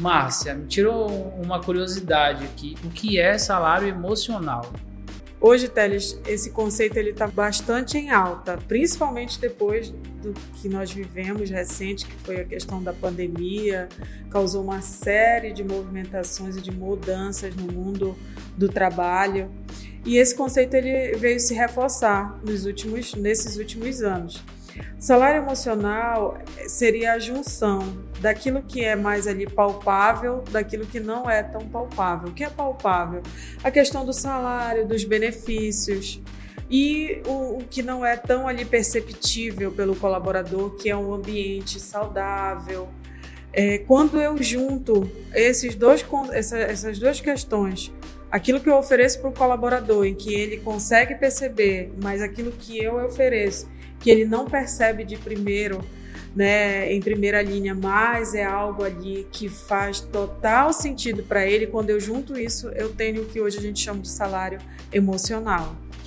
Márcia, me tirou uma curiosidade aqui. O que é salário emocional? Hoje, Teles, esse conceito ele está bastante em alta, principalmente depois do que nós vivemos recente, que foi a questão da pandemia, causou uma série de movimentações e de mudanças no mundo do trabalho. E esse conceito ele veio se reforçar nos últimos, nesses últimos anos. Salário emocional seria a junção daquilo que é mais ali palpável, daquilo que não é tão palpável. O que é palpável? A questão do salário, dos benefícios e o, o que não é tão ali perceptível pelo colaborador, que é um ambiente saudável. É, quando eu junto esses dois, essa, essas duas questões, aquilo que eu ofereço para o colaborador, em que ele consegue perceber, mas aquilo que eu ofereço que ele não percebe de primeiro, né, em primeira linha, mas é algo ali que faz total sentido para ele. Quando eu junto isso, eu tenho o que hoje a gente chama de salário emocional.